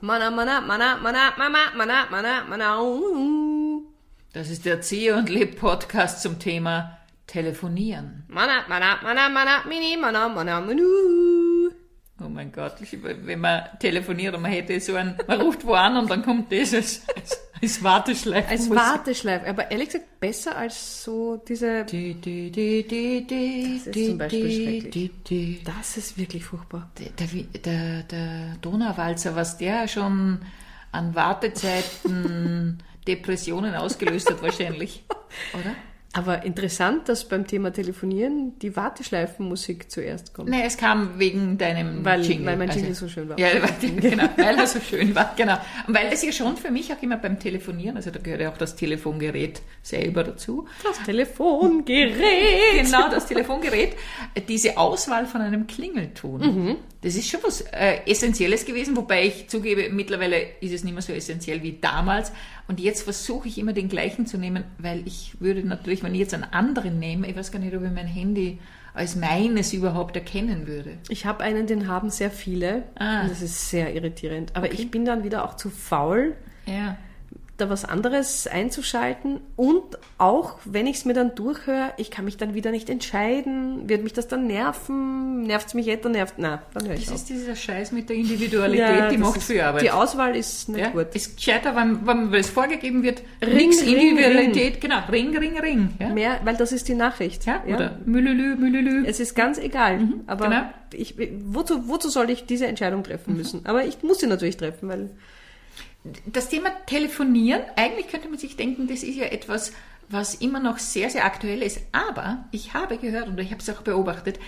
Mana, mana, mana, mana, mana, mana, mana, mana. Das ist der Zieh und Leb Podcast zum Thema Telefonieren. Mana, mana, mana, mana, mini, mana, mana, manu. Oh mein Gott, wenn man telefoniert und man hätte so ein, man ruft wo an und dann kommt das als, Warteschleife. Als Warteschleife. Aber ehrlich gesagt, besser als so diese... Das ist zum Beispiel schrecklich. Das ist wirklich furchtbar. Der, der, der Donauwalzer, was der schon an Wartezeiten, Depressionen ausgelöst hat wahrscheinlich, oder? Aber interessant, dass beim Thema Telefonieren die Warteschleifenmusik zuerst kommt. Nee, es kam wegen deinem Weil, Jingle. weil mein Also- Jingle so schön war. Ja, weil, genau, weil er so schön war, genau. Und weil das ja schon für mich auch immer beim Telefonieren, also da gehört ja auch das Telefongerät selber dazu. Das Telefongerät. Genau, das Telefongerät, diese Auswahl von einem Klingelton. Mhm. Das ist schon was äh, Essentielles gewesen, wobei ich zugebe, mittlerweile ist es nicht mehr so essentiell wie damals. Und jetzt versuche ich immer den gleichen zu nehmen, weil ich würde natürlich, wenn ich jetzt einen anderen nehme, ich weiß gar nicht, ob ich mein Handy als meines überhaupt erkennen würde. Ich habe einen, den haben sehr viele. Ah. Und das ist sehr irritierend. Aber ich bin dann wieder auch zu faul, Ja. Da was anderes einzuschalten. Und auch, wenn ich es mir dann durchhöre, ich kann mich dann wieder nicht entscheiden. Wird mich das dann nerven? Nervt es mich etwa? Nervt? Na, dann höre ich Das auf. ist dieser Scheiß mit der Individualität, Ja, die macht viel Arbeit. Die Auswahl ist nicht ja, gut. ist gescheiter, wenn, wenn es vorgegeben wird, Ring, ring, Individualität, genau, Ring, Ring, Ring. Ja? Mehr, weil das ist die Nachricht. Ja? Oder Mülülü, Mülülü. Es ist ganz egal. aber genau. ich, wozu, wozu soll ich diese Entscheidung treffen müssen? Aber ich muss sie natürlich treffen, weil Das Thema Telefonieren, eigentlich könnte man sich denken, das ist ja etwas, was immer noch sehr, sehr aktuell ist. Aber ich habe gehört und ich habe es auch beobachtet,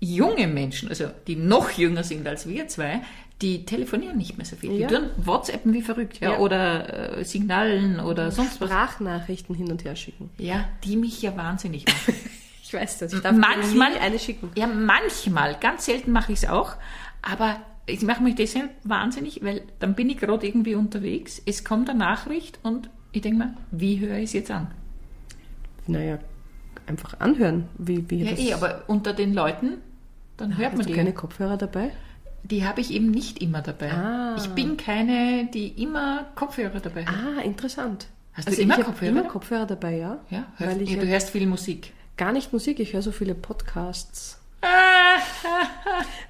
junge Menschen, also die noch jünger sind als wir zwei, die telefonieren nicht mehr so viel. Ja. Die tun WhatsAppen wie verrückt, ja, Ja. oder äh, Signalen oder sonst was. Sprachnachrichten hin und her schicken. Ja, die mich ja wahnsinnig machen. Ich weiß das. Ich darf Manchmal- eine schicken. Ja, manchmal, ganz selten mache ich es auch, aber ich mache mich deshalb wahnsinnig, weil dann bin ich gerade irgendwie unterwegs, es kommt eine Nachricht und ich denke mir, wie höre ich es jetzt an? Naja, einfach anhören. Wie, wie Ja, das, eh, aber unter den Leuten, dann hört Hast man du die. keine Kopfhörer dabei? Die habe ich eben nicht immer dabei. Ah. Ich bin keine, die immer Kopfhörer dabei hat. Ah, interessant. Hast du also immer ich Kopfhörer? immer Kopfhörer dabei, ja. Ja, hör, Weil ich ja, du ja hörst viel Musik. gar nicht Musik, ich höre so viele Podcasts.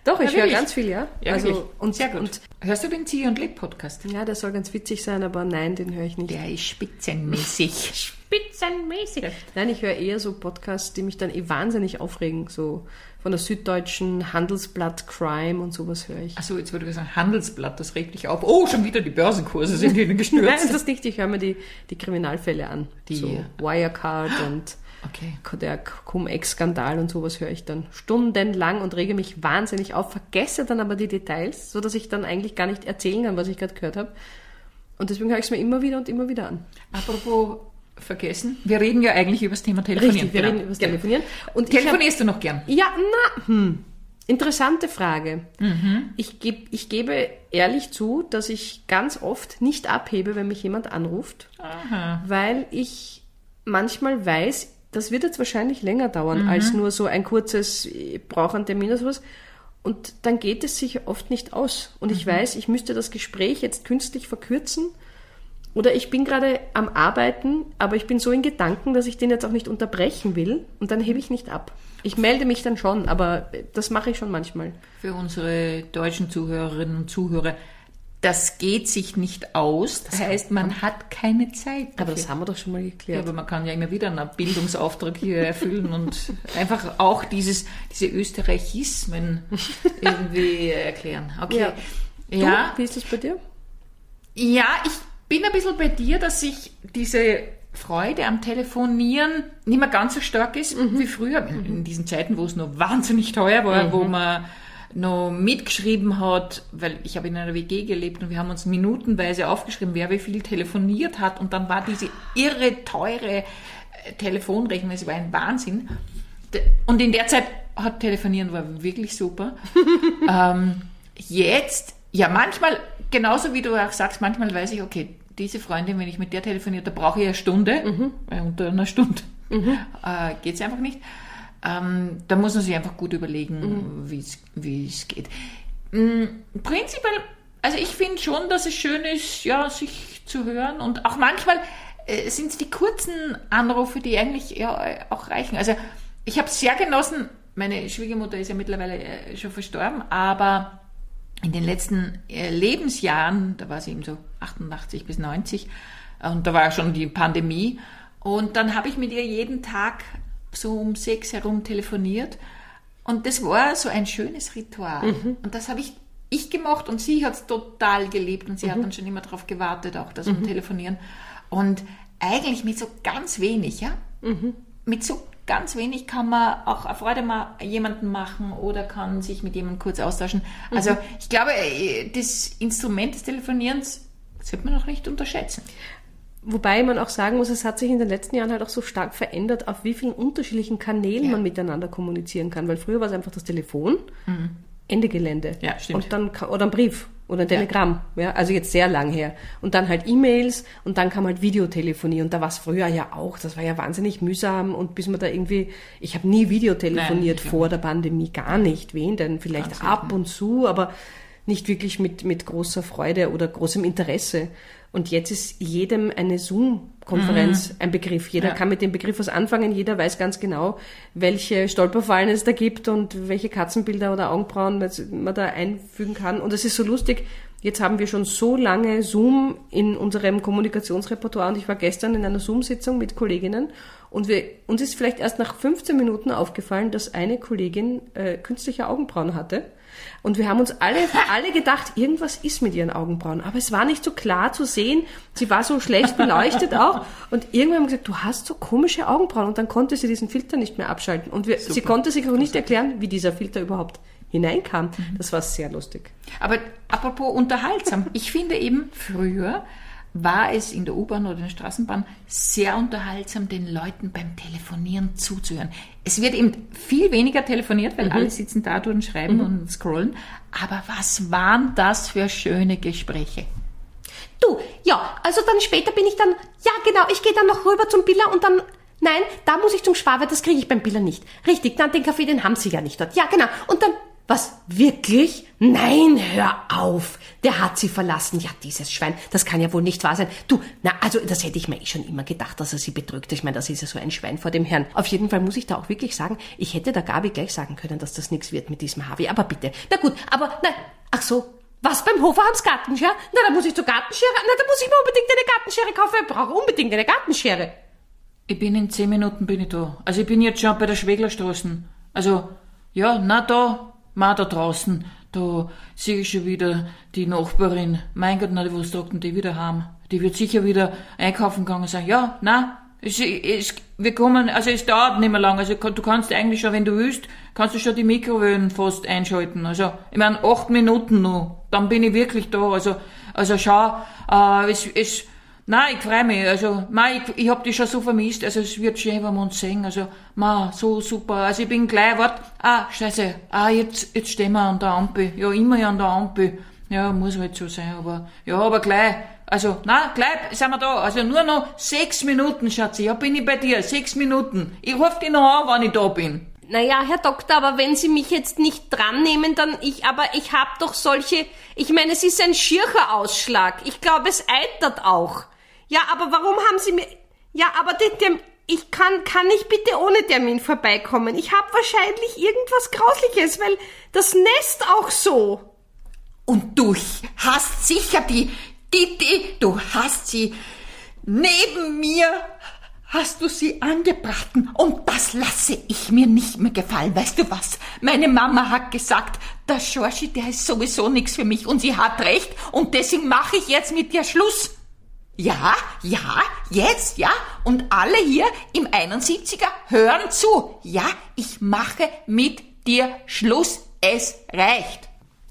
Doch, ich Ja, höre ganz viel, ja. ja, also, wirklich. und, Sehr gut. Und, hörst du den Zieh und Leb Podcast? ja, der soll ganz witzig sein, aber nein, den höre ich nicht. Der ist spitzenmäßig. Spitzenmäßig. Nein, ich höre eher so Podcasts, die mich dann eh wahnsinnig aufregen. So von der Süddeutschen, Handelsblatt, Crime und sowas höre ich. Achso, jetzt würde ich sagen, Handelsblatt, das regt dich auf. Oh, schon wieder die Börsenkurse sind ihnen Nein, gestürzt. das nicht. Ich höre mir die, die Kriminalfälle an. Die- so Wirecard und Okay. der Cum-Ex-Skandal und sowas höre ich dann stundenlang und rege mich wahnsinnig auf, vergesse dann aber die Details, so dass ich dann eigentlich gar nicht erzählen kann, was ich gerade gehört habe. Und deswegen höre ich es mir immer wieder und immer wieder an. Apropos vergessen, wir reden ja eigentlich über das Thema Telefonieren. Richtig, wir Genau. reden über das Genau. Telefonieren. Und ich hab, Telefonierst du noch gern? ja, na, hm. Interessante Frage. Mhm. Ich, geb, ich gebe ehrlich zu, dass ich ganz oft nicht abhebe, wenn mich jemand anruft, Aha. weil ich manchmal weiß, das wird jetzt wahrscheinlich länger dauern Mhm. als nur so ein kurzes, ich brauche einen Termin oder sowas. Und dann geht es sich oft nicht aus. Und Mhm. ich weiß, ich müsste das Gespräch jetzt künstlich verkürzen. Oder ich bin gerade am Arbeiten, aber ich bin so in Gedanken, dass ich den jetzt auch nicht unterbrechen will. Und dann hebe ich nicht ab. Ich melde mich dann schon, aber das mache ich schon manchmal. Für unsere deutschen Zuhörerinnen und Zuhörer, das geht sich nicht aus. Das heißt, man hat keine Zeit. Aber dafür. das haben wir doch schon mal Ja, geklärt. aber man kann ja immer wieder einen Bildungsauftrag hier erfüllen und einfach auch dieses, diese Österreichismen irgendwie erklären. Okay. Ja. Du, Ja, wie ist das bei dir? ja, ich bin ein bisschen bei dir, dass ich diese Freude am Telefonieren nicht mehr ganz so stark ist wie früher. In, in diesen Zeiten, wo es noch wahnsinnig teuer war, wo man noch mitgeschrieben hat, weil ich habe in einer WG gelebt und wir haben uns minutenweise aufgeschrieben, wer wie viel telefoniert hat und dann war diese irre teure äh, Telefonrechnung, es war ein Wahnsinn. Und in der Zeit hat Telefonieren war wirklich super. ähm, jetzt, ja manchmal, genauso wie du auch sagst, manchmal weiß ich, okay, diese Freundin, wenn ich mit der telefoniere, da brauche ich eine Stunde, weil unter einer Stunde äh, geht es einfach nicht. Ähm, da muss man sich einfach gut überlegen, wie es wie es geht. Mm, Prinzipiell, Also ich finde schon, dass es schön ist, ja, sich zu hören und auch manchmal äh, sind es die kurzen Anrufe, die eigentlich ja auch reichen. Also ich habe sehr genossen, meine Schwiegermutter ist ja mittlerweile äh, schon verstorben, aber in den letzten äh, Lebensjahren, da war sie eben so 88 bis 90 und da war schon die Pandemie und dann habe ich mit ihr jeden Tag so um sechs herum telefoniert und das war so ein schönes Ritual mhm. und das habe ich ich gemacht und sie hat es total geliebt und sie mhm. hat dann schon immer darauf gewartet, auch das mhm. Telefonieren. Und eigentlich mit so ganz wenig, ja? Mhm. Mit so ganz wenig kann man auch eine Freude mal jemanden machen oder kann sich mit jemandem kurz austauschen. Also mhm. ich glaube, äh, das Instrument des Telefonierens sollte man auch nicht unterschätzen. Wobei man auch sagen muss, es hat sich in den letzten Jahren halt auch so stark verändert, auf wie vielen unterschiedlichen Kanälen ja. man miteinander kommunizieren kann. Weil früher war es einfach das Telefon. Mhm. Ende Gelände. Ja, stimmt. Und dann, oder ein Brief oder ein Telegramm, ja. ja. also jetzt sehr lang her. Und dann halt E-Mails und dann kam halt Videotelefonie und da war es früher ja auch, das war ja wahnsinnig mühsam und bis man da irgendwie, ich habe nie Videotelefoniert Nein, vor der Pandemie, gar nicht, wen denn, vielleicht Ganz ab und zu, aber nicht wirklich mit, mit großer Freude oder großem Interesse. Und jetzt ist jedem eine Zoom-Konferenz mhm. ein Begriff. Jeder ja. kann mit dem Begriff was anfangen. Jeder weiß ganz genau, welche Stolperfallen es da gibt und welche Katzenbilder oder Augenbrauen man da einfügen kann. Und es ist so lustig. Jetzt haben wir schon so lange Zoom in unserem Kommunikationsrepertoire und ich war gestern in einer Zoom-Sitzung mit Kolleginnen und wir, uns ist vielleicht erst nach 15 Minuten aufgefallen, dass eine Kollegin äh, künstliche Augenbrauen hatte. Und wir haben uns alle, alle gedacht, irgendwas ist mit ihren Augenbrauen. Aber es war nicht so klar zu sehen. Sie war so schlecht beleuchtet auch. Und irgendwann haben wir gesagt, du hast so komische Augenbrauen. Und dann konnte sie diesen Filter nicht mehr abschalten. Und wir, sie konnte sich auch nicht erklären, wie dieser Filter überhaupt hineinkam. Mhm. Das war sehr lustig. Aber apropos unterhaltsam. Ich finde eben früher, war es in der U-Bahn oder in der Straßenbahn sehr unterhaltsam, den Leuten beim Telefonieren zuzuhören. Es wird eben viel weniger telefoniert, weil mhm. alle sitzen da und schreiben mhm. und scrollen. Aber was waren das für schöne Gespräche? Du, ja, also dann später bin ich dann, ja genau, ich gehe dann noch rüber zum Biller und dann, nein, da muss ich zum Schwabe, das kriege ich beim Biller nicht. Richtig, dann den Kaffee, den haben sie ja nicht dort. Ja genau, und dann was? Wirklich? Nein, hör auf. Der hat sie verlassen. Ja, dieses Schwein. Das kann ja wohl nicht wahr sein. Du, na, also, das hätte ich mir eh schon immer gedacht, dass er sie betrügt. Ich meine, das ist ja so ein Schwein vor dem Herrn. Auf jeden Fall muss ich da auch wirklich sagen, ich hätte der Gabi gleich sagen können, dass das nichts wird mit diesem Harvey. Aber bitte. Na gut, aber, nein. Ach so. Was beim Hofer haben's Gartenschere? Na, da muss ich zur Gartenschere. Na, da muss ich mir unbedingt eine Gartenschere kaufen. Ich brauche unbedingt eine Gartenschere. Ich bin in zehn Minuten bin ich da. Also ich bin jetzt schon bei der Schweglerstraße. Also, ja, na da, Ma da draußen, da sehe ich schon wieder die Nachbarin. Mein Gott, na, was sagt denn die wieder heim? Die wird sicher wieder einkaufen gegangen sagen, ja, na, es, es, wir kommen, also es dauert nicht mehr lang. Also du kannst eigentlich schon, wenn du willst, kannst du schon die Mikrowellen fast einschalten. Also, ich meine, acht Minuten noch, dann bin ich wirklich da. Also, also schau, äh, es, es, Nein, ich freue mich. Also, nein, ich, ich hab die schon so vermisst. Also, es wird schön, wenn wir uns sehen. Also, ma, so super. Also, ich bin gleich, wart, ah, scheiße, ah, jetzt, jetzt stehen wir an der Ampel. Ja, immer an der Ampel. Ja, muss halt so sein, aber, ja, aber gleich. Also, na, gleich sind wir da. Also, nur noch sechs Minuten, Schatzi. Ja, bin ich bei dir. Sechs Minuten. Ich rufe dich noch an, wenn ich da bin. Naja, Herr Doktor, aber wenn Sie mich jetzt nicht dran nehmen, dann ich, aber ich hab doch solche, ich meine, es ist ein schircher Ausschlag. Ich glaube, es eitert auch. Ja, aber warum haben Sie mir... Ja, aber den, den, ich kann, kann ich bitte ohne Termin vorbeikommen. Ich habe wahrscheinlich irgendwas Grausliches, weil das Nest auch so. Und du hast sicher die, die, die, du hast sie neben mir, hast du sie angebraten und das lasse ich mir nicht mehr gefallen. Weißt du was? Meine Mama hat gesagt, der Schorschi, der ist sowieso nichts für mich und sie hat recht und deswegen mache ich jetzt mit dir Schluss. Ja, ja, jetzt, ja. Und alle hier im 71er hören zu. Ja, ich mache mit dir Schluss. Es reicht.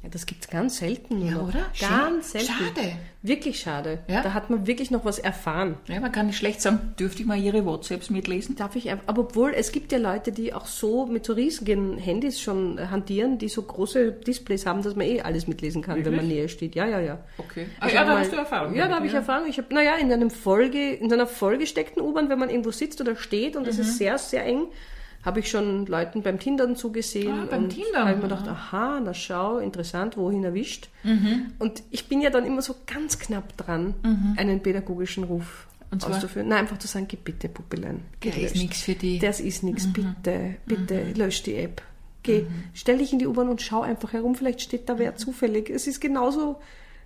Ja, das gibt's ganz selten. Ja, oder? Ganz selten. Schade. Wirklich schade. Ja? Da hat man wirklich noch was erfahren. Ja, man kann nicht schlecht sagen, dürfte ich mal Ihre WhatsApps mitlesen? Darf ich, aber obwohl, es gibt ja Leute, die auch so mit so riesigen Handys schon hantieren, die so große Displays haben, dass man eh alles mitlesen kann, Wirklich? wenn man näher steht. Ja, ja, ja. Okay. Ach, ja, da mal, hast du Erfahrung. Ja, da habe ich Erfahrung. Ich habe, naja, in einem Folge, in einer vollgesteckten U-Bahn, wenn man irgendwo sitzt oder steht und es mhm. ist sehr, sehr eng, Habe ich schon Leuten beim Tindern zugesehen. Ah, beim und Tindern, habe ich mir gedacht, aha, na schau, interessant, wohin erwischt. Und ich bin ja dann immer so ganz knapp dran, einen pädagogischen Ruf auszuführen. Nein, einfach zu sagen, geh bitte, Puppelein. geh, Der ist nichts für die. Das ist nichts, bitte, bitte, lösch die App. Geh, stell dich in die U-Bahn und schau einfach herum, vielleicht steht da wer zufällig. Es ist genauso,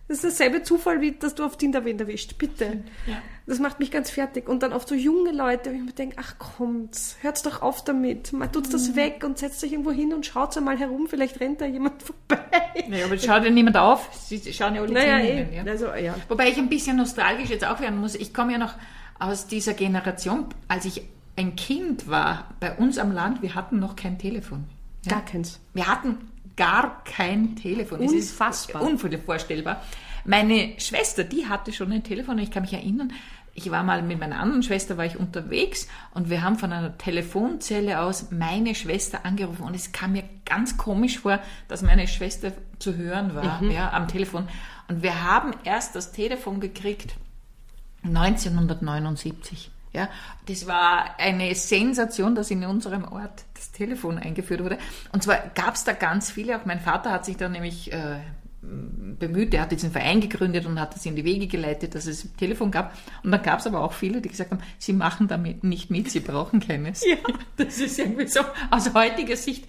es ist dasselbe Zufall, wie dass du auf Tinder wen erwischt. Bitte. Ja. Das macht mich ganz fertig. Und dann auf so junge Leute, wo ich mir denke, ach kommt, hört's doch auf damit. Mal tut's das weg und setzt euch irgendwo hin und schaut's einmal herum, vielleicht rennt da jemand vorbei. Naja, aber schaut ja niemand auf. Sie schauen ja alle Naja, eh. ja. Also, ja. Wobei ich ein bisschen nostalgisch jetzt auch werden muss. Ich komme ja noch aus dieser Generation, als ich ein Kind war, bei uns am Land, wir hatten noch kein Telefon. Ja? Gar keins. Wir hatten gar kein Telefon. Es ist Unfassbar. unvorstellbar. Meine Schwester, die hatte schon ein Telefon und ich kann mich erinnern, ich war mal mit meiner anderen Schwester, war ich unterwegs und wir haben von einer Telefonzelle aus meine Schwester angerufen und es kam mir ganz komisch vor, dass meine Schwester zu hören war, ja, am Telefon. Und wir haben erst das Telefon gekriegt 1979. Ja, das war eine Sensation, dass in unserem Ort das Telefon eingeführt wurde. Und zwar gab es da ganz viele, auch mein Vater hat sich da nämlich äh, bemüht, der hat diesen Verein gegründet und hat das in die Wege geleitet, dass es ein Telefon gab. Und dann gab es aber auch viele, die gesagt haben, sie machen damit nicht mit, sie brauchen keines. Ja. Das ist irgendwie so aus heutiger Sicht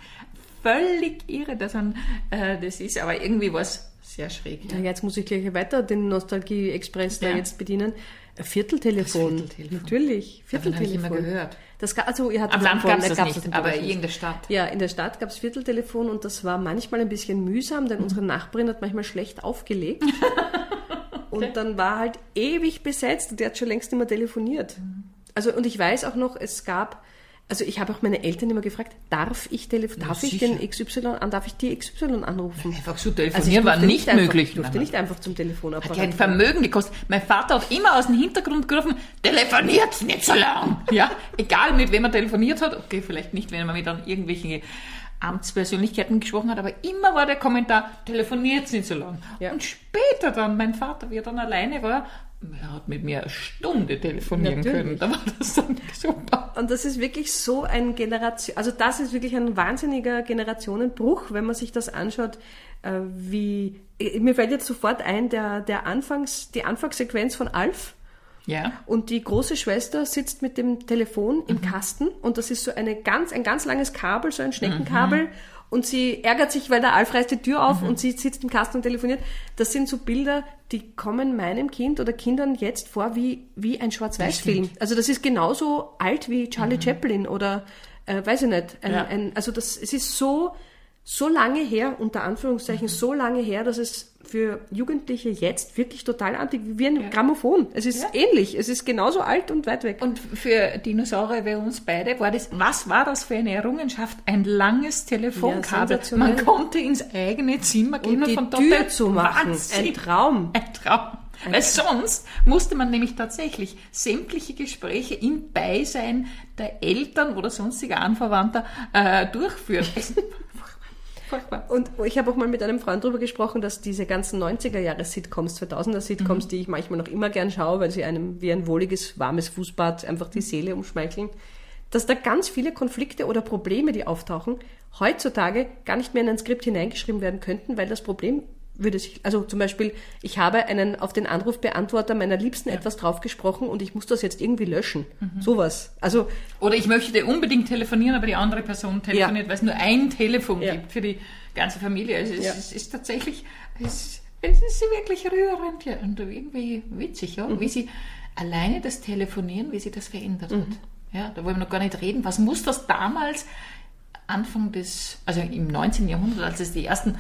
völlig irre, dass man äh, das ist, aber irgendwie war es sehr schräg. Ja, jetzt muss ich gleich weiter den Nostalgie-Express da Ja. jetzt bedienen. Ein Vierteltelefon. Vierteltelefon. Natürlich. Davon habe ich Vierteltelefon. immer gehört. Das, also, ihr hattet Am Land davon- gab es nicht, aber in der Stadt. Ja, in der Stadt gab es Vierteltelefon und das war manchmal ein bisschen mühsam, Mhm. denn unsere Nachbarin hat manchmal schlecht aufgelegt. Und dann war halt ewig besetzt und der hat schon längst nicht mehr telefoniert. Mhm. Also, und ich weiß auch noch, es gab, also ich habe auch meine Eltern immer gefragt, darf ich, telef darf ich den XY an, darf ich die XY anrufen? Einfach so Also telefonieren war durfte nicht einfach, möglich. Ich durfte nicht einfach zum Telefonapparat. Hat ja ein. Vermögen gekostet. Mein Vater hat immer aus dem Hintergrund gerufen, telefoniert nicht so lang. Ja, egal mit wem er telefoniert hat. Okay, vielleicht nicht, wenn man mit irgendwelchen Amtspersönlichkeiten gesprochen hat, aber immer war der Kommentar, telefoniert nicht so lang. Ja. Und später dann, mein Vater, wie er dann alleine war, er hat mit mir eine Stunde telefonieren Natürlich. können. Da war das dann super. Und das ist wirklich so ein Generation, also das ist wirklich ein wahnsinniger Generationenbruch, wenn man sich das anschaut, äh, wie, mir fällt jetzt sofort ein, der, der Anfangs, die Anfangssequenz von Alf. Ja. Und die große Schwester sitzt mit dem Telefon im Mhm. Kasten und das ist so eine ganz, ein ganz langes Kabel, so ein Mhm. Und sie ärgert sich, weil der Alf reißt die Tür auf und sie sitzt im Kasten und telefoniert. Das sind so Bilder, die kommen meinem Kind oder Kindern jetzt vor wie, wie ein Schwarz-Weiß-Film. Also das ist genauso alt wie Charlie Chaplin oder, äh, weiß ich nicht. Ein, Ja. ein, also das, es ist so, so lange her, unter Anführungszeichen, so lange her, dass es für Jugendliche jetzt wirklich total antik, wie ein Grammophon. Es ist ähnlich. Es ist genauso alt und weit weg. Und für Dinosaurier wie uns beide war das, was war das für eine Errungenschaft? Ein langes Telefonkabel. Ja, Man konnte ins eigene Zimmer gehen und und, die von dort Tür zu machen. Wahnsinn. Ein Traum. Ein Traum. Weil sonst musste man nämlich tatsächlich sämtliche Gespräche im Beisein der Eltern oder sonstiger Anverwandter äh, durchführen. Furchtbar. Und ich habe auch mal mit einem Freund darüber gesprochen, dass diese ganzen 90er-Jahre-Sitcoms, 2000er-Sitcoms, die ich manchmal noch immer gern schaue, weil sie einem wie ein wohliges, warmes Fußbad einfach die Seele umschmeicheln, dass da ganz viele Konflikte oder Probleme, die auftauchen, heutzutage gar nicht mehr in ein Skript hineingeschrieben werden könnten, weil das Problem würde sich, also zum Beispiel, ich habe einen auf den Anrufbeantworter meiner Liebsten etwas draufgesprochen und ich muss das jetzt irgendwie löschen. Sowas. Also Oder ich möchte unbedingt telefonieren, aber die andere Person telefoniert, weil es nur ein Telefon Ja. gibt für die ganze Familie. Also es, Ja. ist, es ist tatsächlich, es, es ist wirklich rührend ja, und irgendwie witzig, ja, Mhm. wie sie alleine das Telefonieren, wie sie das verändert Mhm. hat. Ja, da wollen wir noch gar nicht reden. Was muss das damals Anfang des, also im 19. Jahrhundert, als es die ersten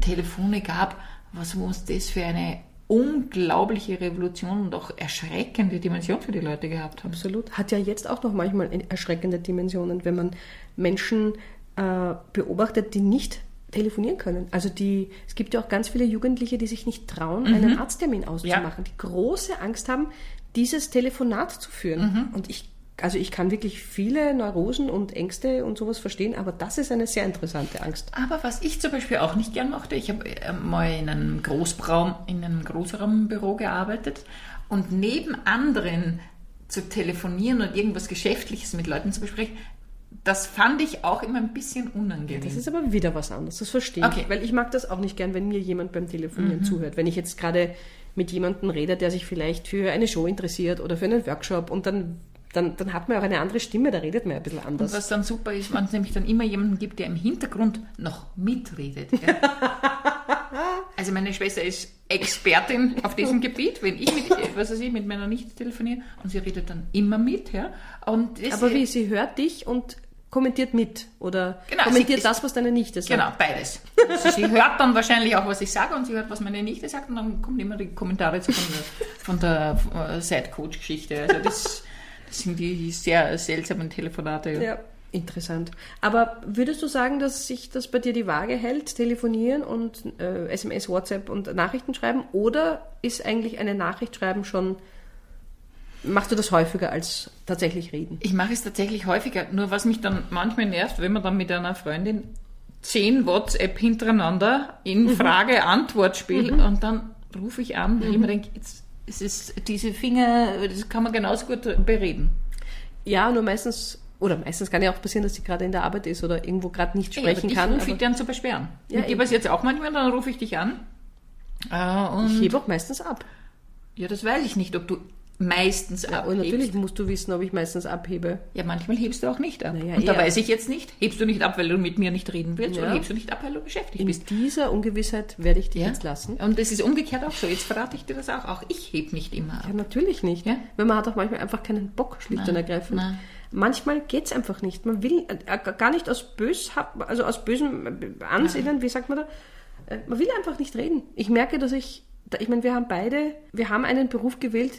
Telefone gab, was muss das für eine unglaubliche Revolution und auch erschreckende Dimension für die Leute gehabt haben? Absolut. Hat ja jetzt auch noch manchmal erschreckende Dimensionen, wenn man Menschen äh, beobachtet, die nicht telefonieren können. Also die, es gibt ja auch ganz viele Jugendliche, die sich nicht trauen, einen Arzttermin auszumachen, die große Angst haben, dieses Telefonat zu führen. Und ich, also ich kann wirklich viele Neurosen und Ängste und sowas verstehen, aber das ist eine sehr interessante Angst. Aber was ich zum Beispiel auch nicht gern mochte, ich habe äh, mal in einem Großraum, in einem Großraumbüro gearbeitet und neben anderen zu telefonieren und irgendwas Geschäftliches mit Leuten zu besprechen, das fand ich auch immer ein bisschen unangenehm. Das ist aber wieder was anderes, das verstehe Okay. ich. Weil ich mag das auch nicht gern, wenn mir jemand beim Telefonieren zuhört. Wenn ich jetzt gerade mit jemandem rede, der sich vielleicht für eine Show interessiert oder für einen Workshop und dann, dann, dann hat man auch eine andere Stimme, da redet man ein bisschen Und anders. was dann super ist, wenn es nämlich dann immer jemanden gibt, der im Hintergrund noch mitredet. Gell? Also meine Schwester ist Expertin auf diesem Gebiet, wenn ich mit, was weiß ich, mit meiner Nichte telefoniere und sie redet dann immer mit, ja. Und Aber wie, sie hört dich und kommentiert mit oder Genau, kommentiert sie- das, was deine Nichte sagt. Genau, beides. Also sie hört dann wahrscheinlich auch, was ich sage und sie hört, was meine Nichte sagt und dann kommen immer die Kommentare von der, von der äh, Side-Coach-Geschichte. Also das sind die sehr seltsamen Telefonate. Ja, interessant. Aber würdest du sagen, dass sich das bei dir die Waage hält, telefonieren und äh, SMS, WhatsApp und Nachrichten schreiben? Oder ist eigentlich eine Nachricht schreiben schon, machst du das häufiger als tatsächlich reden? Ich mache es tatsächlich häufiger, nur was mich dann manchmal nervt, wenn man dann mit einer Freundin zehn WhatsApp hintereinander in Frage-Antwort-Spiel und dann rufe ich an, weil ich mir denke, jetzt, es ist diese Finger, das kann man genauso gut bereden. Ja, nur meistens, oder meistens kann ja auch passieren, dass sie gerade in der Arbeit ist oder irgendwo gerade nicht Ja, sprechen dich kann. rufe aber ich dann zu beschweren. Ja, eben. passiert es auch manchmal, dann rufe ich dich an. Äh, ich hebe auch meistens ab. ja, das weiß ich nicht, ob du meistens Ja, abhebst. und natürlich musst du wissen, ob ich meistens abhebe. Ja, manchmal hebst du auch nicht ab. Naja, und da weiß ich jetzt nicht, hebst du nicht ab, weil du mit mir nicht reden willst, Ja. oder hebst du nicht ab, weil du beschäftigt In bist. dieser Ungewissheit werde ich dich Ja? jetzt lassen. Und das ist umgekehrt auch so. Jetzt verrate ich dir das auch. Auch ich heb nicht immer ab. Ja, natürlich nicht. Ja? Weil man hat auch manchmal einfach keinen Bock, schlicht und ergreifend. nein. Manchmal geht's einfach nicht. Man will äh, gar nicht aus bös, also aus bösem Ansinnen, wie sagt man da? Äh, Man will einfach nicht reden. Ich merke, dass ich, ich meine, wir haben beide, wir haben einen Beruf gewählt,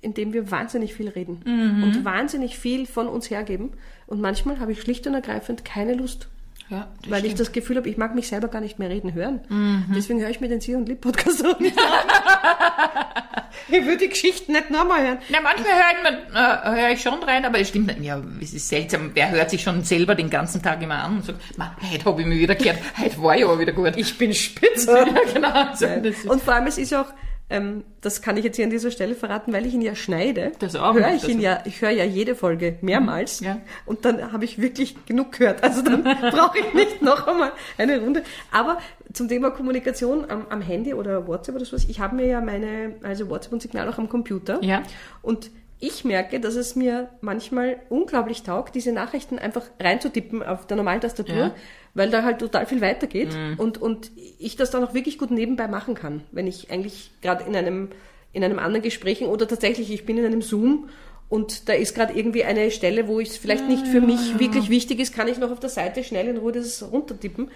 in dem wir wahnsinnig viel reden Mhm. und wahnsinnig viel von uns hergeben. Und manchmal habe ich schlicht und ergreifend keine Lust. Ja, Weil ich stimmt. das Gefühl habe, ich mag mich selber gar nicht mehr reden hören. Mhm. Deswegen höre ich mir den Sie und Lieb Podcast auch nicht an. ich würde die Geschichten nicht nochmal hören. Na, manchmal höre ich, äh, höre ich schon rein, aber es stimmt nicht. Ja, es ist seltsam. Wer hört sich schon selber den ganzen Tag immer an und sagt, "Ma, heute habe ich mich wieder gehört, heute war ich aber wieder gut. Ich bin spitze. ja, genau. So, Und vor allem, es ist auch, ähm, das kann ich jetzt hier an dieser Stelle verraten, weil ich ihn ja schneide. Das auch höre ich ihn ja, ich höre ja jede Folge mehrmals. Ja. Und dann habe ich wirklich genug gehört. Also dann brauche ich nicht noch einmal eine Runde. Aber zum Thema Kommunikation am, am Handy oder WhatsApp oder sowas, ich habe mir ja meine, also WhatsApp und Signal auch am Computer. Ja. Und ich merke, dass es mir manchmal unglaublich taugt, diese Nachrichten einfach reinzutippen auf der normalen Tastatur, Ja. Weil da halt total viel weitergeht und, und ich das dann auch wirklich gut nebenbei machen kann, wenn ich eigentlich gerade in einem, in einem anderen Gespräch oder tatsächlich, ich bin in einem Zoom und da ist gerade irgendwie eine Stelle, wo es vielleicht nicht für mich wirklich wichtig ist, kann ich noch auf der Seite schnell in Ruhe das runtertippen.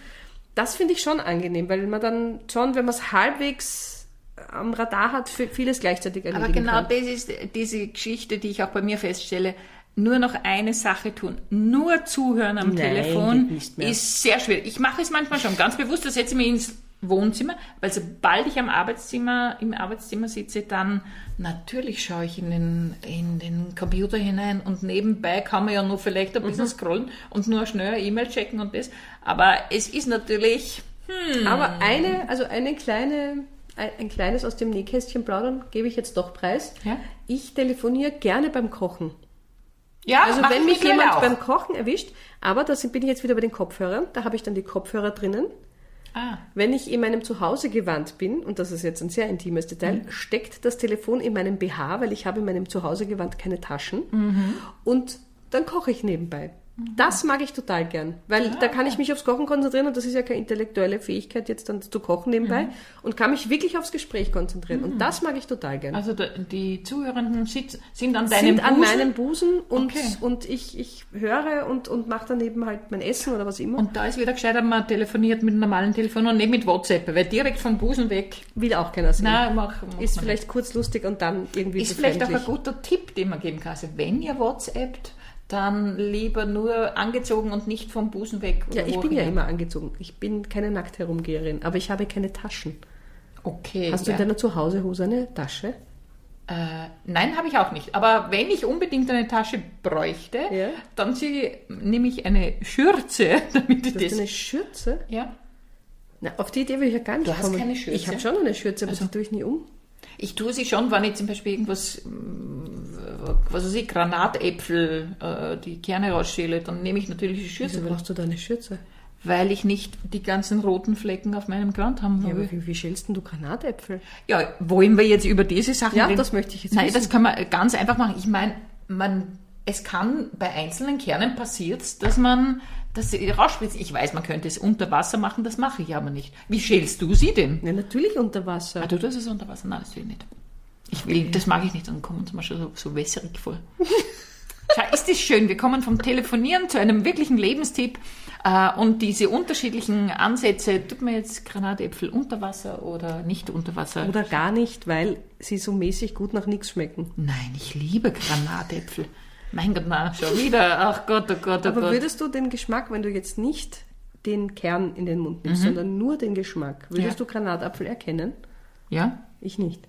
Das finde ich schon angenehm, weil man dann schon, wenn man es halbwegs am Radar hat, vieles gleichzeitig erledigen Aber genau kann. das ist diese Geschichte, die ich auch bei mir feststelle. Nur noch eine Sache tun. Nur zuhören am Nein, Telefon ist sehr schwierig. Ich mache es manchmal schon ganz bewusst, da setze ich mich ins Wohnzimmer, weil sobald ich am Arbeitszimmer, im Arbeitszimmer sitze, dann natürlich schaue ich in den, in den Computer hinein und nebenbei kann man ja nur vielleicht ein Mhm. bisschen scrollen und nur schnell eine E-Mail checken und das. Aber es ist natürlich, Aber eine, also eine kleine, ein, ein kleines aus dem Nähkästchen plaudern gebe ich jetzt doch preis. Ja? Ich telefoniere gerne beim Kochen. Ja, Also wenn ich mich jemand auch. beim Kochen erwischt, aber da bin ich jetzt wieder bei den Kopfhörern, da habe ich dann die Kopfhörer drinnen. Ah. Wenn ich in meinem Zuhausegewand bin, und das ist jetzt ein sehr intimes Detail, Mhm. steckt das Telefon in meinem BH, weil ich habe in meinem Zuhausegewand keine Taschen. Mhm. Und dann koche ich nebenbei. Das mag ich total gern, weil da kann ich mich aufs Kochen konzentrieren und das ist ja keine intellektuelle Fähigkeit, jetzt dann zu kochen nebenbei Mhm. und kann mich wirklich aufs Gespräch konzentrieren. Und das mag ich total gern. Also die Zuhörenden sind an deinem sind an Busen meinem Busen und, Okay. und ich, ich höre und, und mache daneben halt mein Essen oder was immer. und da ist wieder gescheiter, man telefoniert mit einem normalen Telefon und nicht mit WhatsApp, weil direkt vom Busen weg. Will auch keiner sehen. Nein, mach, mach ist vielleicht kurz lustig und dann irgendwie nicht. ist vielleicht auch ein guter Tipp, den man geben kann. Also wenn ihr WhatsAppt, dann lieber nur angezogen und nicht vom Busen weg. Ja, ich bin ja immer. angezogen. Ich bin keine nackt herumgeherin, aber ich habe keine Taschen. Okay. Hast du ja. in deiner Zuhausehose eine Tasche? Äh, nein, habe ich auch nicht. Aber wenn ich unbedingt eine Tasche bräuchte, Ja. dann sie, nehme ich eine Schürze, damit ich Du hast das. eine Schürze? ja. Na, auf die Idee will ich ja gar nicht Du hast kommen. keine Schürze? Also Ich habe schon eine Schürze, aber die tue ich nie um. Ich tue sie schon, wenn ich zum Beispiel irgendwas mm, was weiß ich, Granatäpfel, äh, die Kerne rausschäle, dann nehme ich natürlich die Schürze, Wieso brauchst du da eine Schürze? weil ich nicht die ganzen roten Flecken auf meinem Gewand haben Ja, will. aber wie, wie schälst denn du Granatäpfel? Ja, wollen wir jetzt über diese Sachen Ja, reden? das möchte ich jetzt Nein, wissen. das kann man ganz einfach machen. Ich meine, man, es kann bei einzelnen Kernen passiert, dass man das rausspritzt. Ich weiß, man könnte es unter Wasser machen, das mache ich aber nicht. Wie schälst du sie denn? Ja, natürlich unter Wasser. Ah, du tust es unter Wasser? Nein, das will ich nicht. Ich will, das mag ich nicht, dann kommen sie mir schon so, so wässrig vor. Schau, ist das schön. Wir kommen vom Telefonieren zu einem wirklichen Lebenstipp. Äh, und diese unterschiedlichen Ansätze, tut man jetzt Granatäpfel unter Wasser oder nicht unter Wasser? Oder gar nicht, weil sie so mäßig gut nach nichts schmecken. Nein, ich liebe Granatäpfel. Mein Gott, na, schon wieder. Ach Gott, oh Gott, oh Aber Gott. würdest du den Geschmack, wenn du jetzt nicht den Kern in den Mund nimmst, sondern nur den Geschmack, würdest Mhm. Ja. du Granatapfel erkennen? Ja? Ich nicht.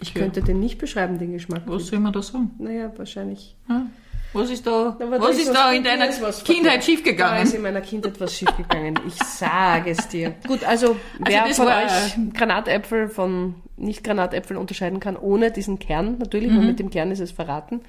Ich Okay. könnte den nicht beschreiben, den Geschmack. Was soll man da sagen? Naja, wahrscheinlich. Hm? Was ist da, Aber was ist da in deiner was Kindheit verkehrt. Da schiefgegangen? ist in meiner Kindheit was schiefgegangen. Ich sage es dir. Gut, also wer das von euch Granatäpfel von Nicht-Granatäpfeln unterscheiden kann, ohne diesen Kern natürlich, Mhm. weil mit dem Kern ist es verraten.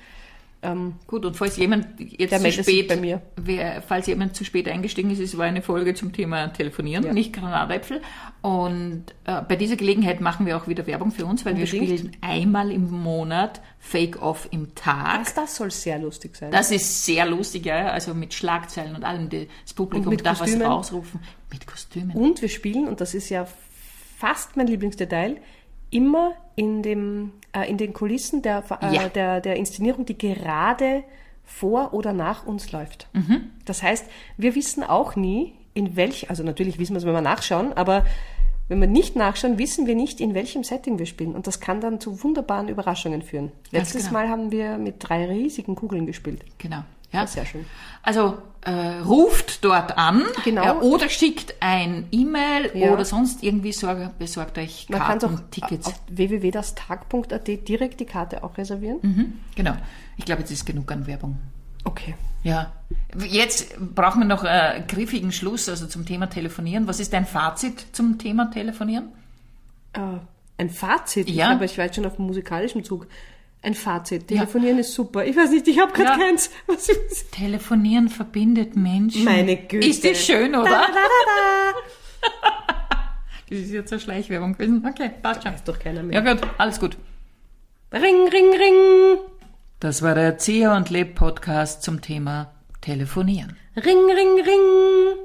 Ähm, Gut, und falls jemand jetzt zu spät, bei mir. Wer, falls jemand zu spät eingestiegen ist, es war eine Folge zum Thema Telefonieren, Ja. nicht Granatäpfel. Und äh, bei dieser Gelegenheit machen wir auch wieder Werbung für uns, weil wir Unbedingt. spielen einmal im Monat Fake Off im Tag. das, das soll sehr lustig sein. Das ist sehr lustig, ja, also mit Schlagzeilen und allem. Das Publikum darf Kostümen. was ausrufen. Mit Kostümen. Und wir spielen, und das ist ja fast mein Lieblingsdetail, immer in, dem, äh, in den Kulissen der, äh, Ja. der, der Inszenierung, die gerade vor oder nach uns läuft. Mhm. Das heißt, wir wissen auch nie, in welch, also natürlich wissen wir es, wenn wir nachschauen, aber wenn wir nicht nachschauen, wissen wir nicht, in welchem Setting wir spielen. Und das kann dann zu wunderbaren Überraschungen führen. Letztes genau. Mal haben wir mit drei riesigen Kugeln gespielt. Genau. Ja. Sehr schön. Also äh, ruft dort an Genau. äh, oder schickt ein E-Mail Ja. oder sonst irgendwie sorg, besorgt euch Man kann Karten, auch Tickets. auf www.dastag.at direkt die Karte auch reservieren. Mhm, genau. Ich glaube, jetzt ist genug an Werbung. Okay. Ja. Jetzt brauchen wir noch einen griffigen Schluss, also zum Thema Telefonieren. Was ist dein Fazit zum Thema Telefonieren? Äh, ein Fazit. Ja. Ich, aber ich war jetzt schon auf dem musikalischen Zug. Ein Fazit. Telefonieren ist super. Ich weiß nicht, ich habe gerade Ja. keins. Was ist Telefonieren verbindet Menschen. Meine Güte. Ist das schön, oder? da, da, da. Das ist jetzt eine Schleichwerbung gewesen. Okay, passt schon. Ist doch keiner Ja mehr. gut, alles gut. Ring, ring, ring. Das war der Erzieher und Leb Podcast zum Thema Telefonieren. Ring, ring, ring.